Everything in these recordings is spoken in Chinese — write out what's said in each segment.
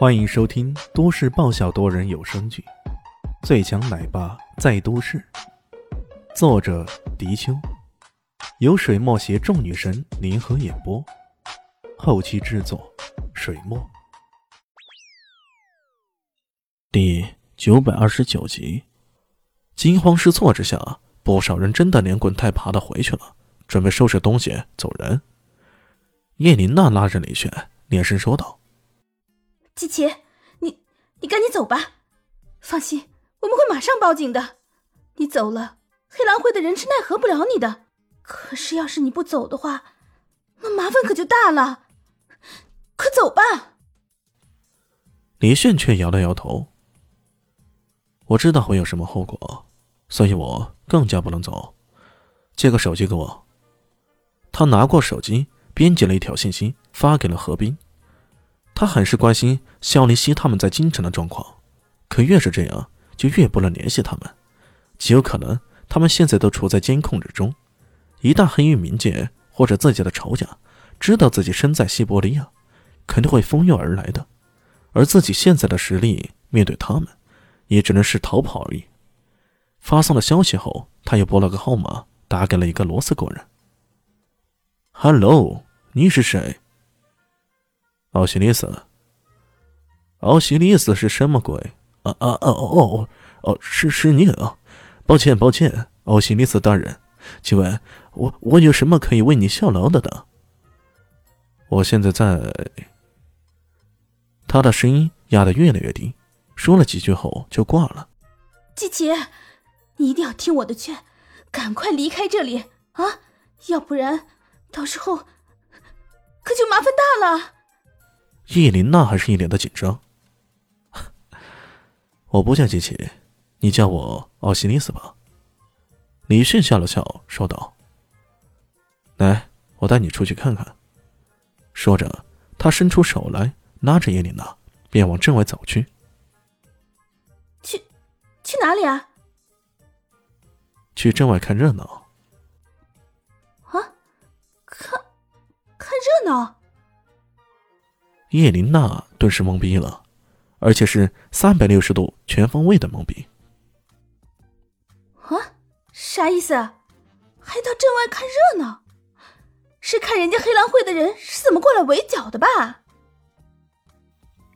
欢迎收听都市爆笑多人有声剧《最强奶爸在都市》，作者：迪秋，由水墨携众女神联合演播，后期制作：水墨。第九百二十九集，惊慌失措之下，不少人真的连滚带爬的回去了，准备收拾东西走人。叶琳娜拉着李炫，连声说道。季琪，你你赶紧走吧。放心，我们会马上报警的。你走了，黑狼会的人是奈何不了你的。可是要是你不走的话，那麻烦可就大了。快走吧。李炫却摇了摇头。我知道会有什么后果，所以我更加不能走。借个手机给我。他拿过手机，编辑了一条信息，发给了何冰。他很是关心肖林熙他们在京城的状况，可越是这样，就越不能联系他们。极有可能他们现在都处在监控之中，一旦黑狱冥界或者自己的仇家知道自己身在西伯利亚，肯定会蜂拥而来的。而自己现在的实力，面对他们，也只能是逃跑而已。发送了消息后，他又拨了个号码，打给了一个罗斯国人。“Hello，你是谁？”奥西里斯，奥西里斯是什么鬼？啊啊啊哦哦哦，是是你啊！抱歉抱歉，奥西里斯大人，请问，我我有什么可以为你效劳的呢？我现在在……他的声音压得越来越低，说了几句后就挂了。季琪，你一定要听我的劝，赶快离开这里啊！要不然到时候可就麻烦大了。叶琳娜还是一脸的紧张。我不叫机器，你叫我奥西里斯吧。李迅笑了笑，说道：“来，我带你出去看看。”说着，他伸出手来，拉着叶琳娜，便往镇外走去。去，去哪里啊？去镇外看热闹。啊，看，看热闹。叶琳娜顿时懵逼了，而且是三百六十度全方位的懵逼。啊，啥意思？还到镇外看热闹？是看人家黑狼会的人是怎么过来围剿的吧？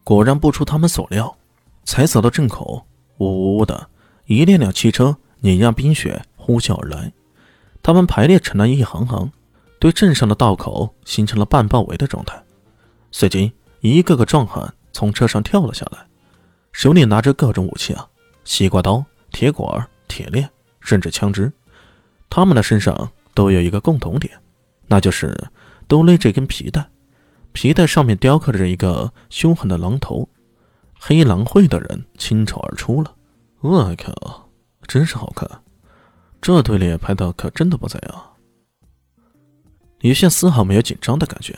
果然不出他们所料，才走到镇口，呜呜呜的一辆辆汽车碾压冰雪呼啸而来，他们排列成了一行行，对镇上的道口形成了半包围的状态，随即。一个个壮汉从车上跳了下来，手里拿着各种武器啊，西瓜刀、铁管、铁链，甚至枪支。他们的身上都有一个共同点，那就是都勒着一根皮带，皮带上面雕刻着一个凶狠的狼头。黑狼会的人倾巢而出了，我靠，真是好看！这队列拍的可真的不怎样！李炫丝毫没有紧张的感觉。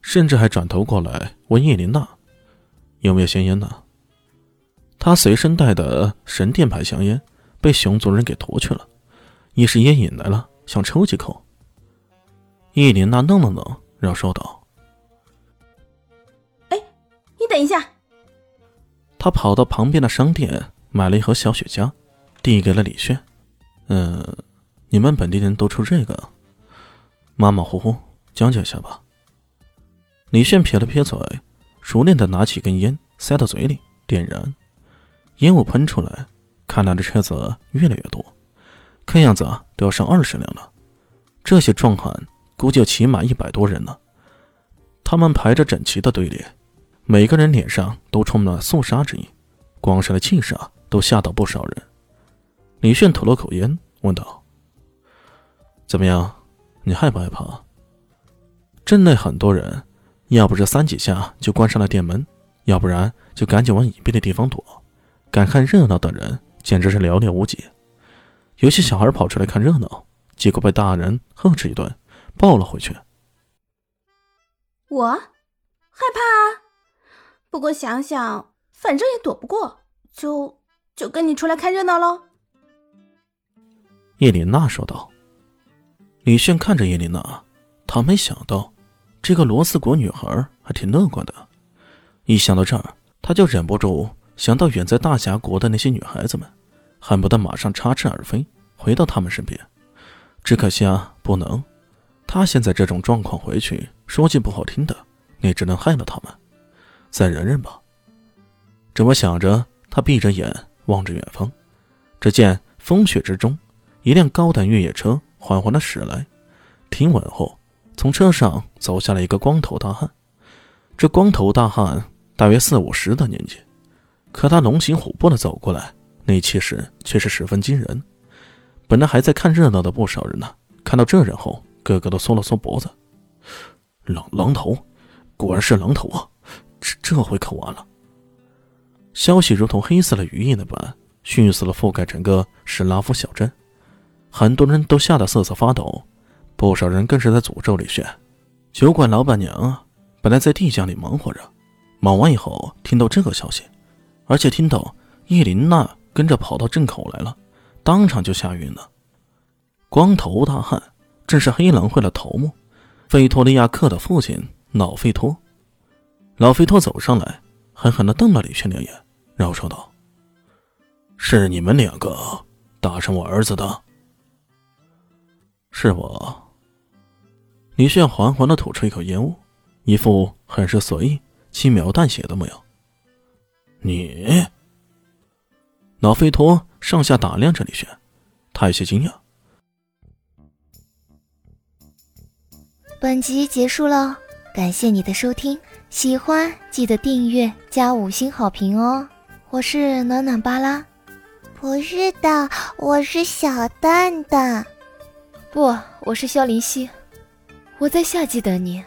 甚至还转头过来问叶琳娜：“有没有香烟呢？”他随身带的神殿牌香烟被熊族人给夺去了，一时烟瘾来了，想抽几口。叶琳娜愣了愣，然后说道：“哎，你等一下。”他跑到旁边的商店买了一盒小雪茄，递给了李炫：“嗯，你们本地人都抽这个？马马虎虎讲解一下吧。”李炫撇了撇嘴，熟练的拿起根烟，塞到嘴里，点燃，烟雾喷出来。看来的车子越来越多，看样子，都要上二十辆了。这些壮汉估计起码一百多人呢。他们排着整齐的队列，每个人脸上都充满了肃杀之意，光是的气势啊，都吓到不少人。李炫吐了口烟，问道：“怎么样？你害不害怕？”镇内很多人。要不是三几下就关上了店门，要不然就赶紧往隐蔽的地方躲。敢看热闹的人简直是寥寥无几。有些小孩跑出来看热闹，结果被大人呵斥一顿，抱了回去。我害怕啊，不过想想，反正也躲不过，就就跟你出来看热闹喽。叶琳娜说道。李炫看着叶琳娜，他没想到。这个罗斯国女孩还挺乐观的，一想到这儿，他就忍不住想到远在大峡国的那些女孩子们，恨不得马上插翅而飞，回到他们身边。只可惜啊，不能。他现在这种状况回去，说句不好听的，你只能害了他们。再忍忍吧。这么想着，他闭着眼望着远方，只见风雪之中，一辆高档越野车缓缓的驶来。停稳后，从车上走下来一个光头大汉。这光头大汉大约四五十的年纪，可他龙行虎步的走过来，那气势却是十分惊人。本来还在看热闹的不少人呢，看到这人后，个个都缩了缩脖子。狼狼头，果然是狼头啊！这这回可完了。消息如同黑色的羽翼那般，迅速的覆盖整个史拉夫小镇，很多人都吓得瑟瑟发抖，不少人更是在诅咒李炫。酒馆老板娘啊，本来在地窖里忙活着，忙完以后听到这个消息，而且听到叶琳娜跟着跑到镇口来了。当场就吓晕了。光头大汉正是黑狼会的头目费托利亚克的父亲老费托。老费托走上来，狠狠的瞪了李轩两眼，然后说道：“是你们两个打伤我儿子的？”“是我。”李炫缓缓的吐出一口烟雾，一副很是随意、轻描淡写的模样。“你？”老费托。上下打量着李轩，他有些惊讶。本集结束了，感谢你的收听，喜欢记得订阅加五星好评哦！我是暖暖巴拉，不是的，我是小蛋蛋，不，我是萧林希，我在夏季等你。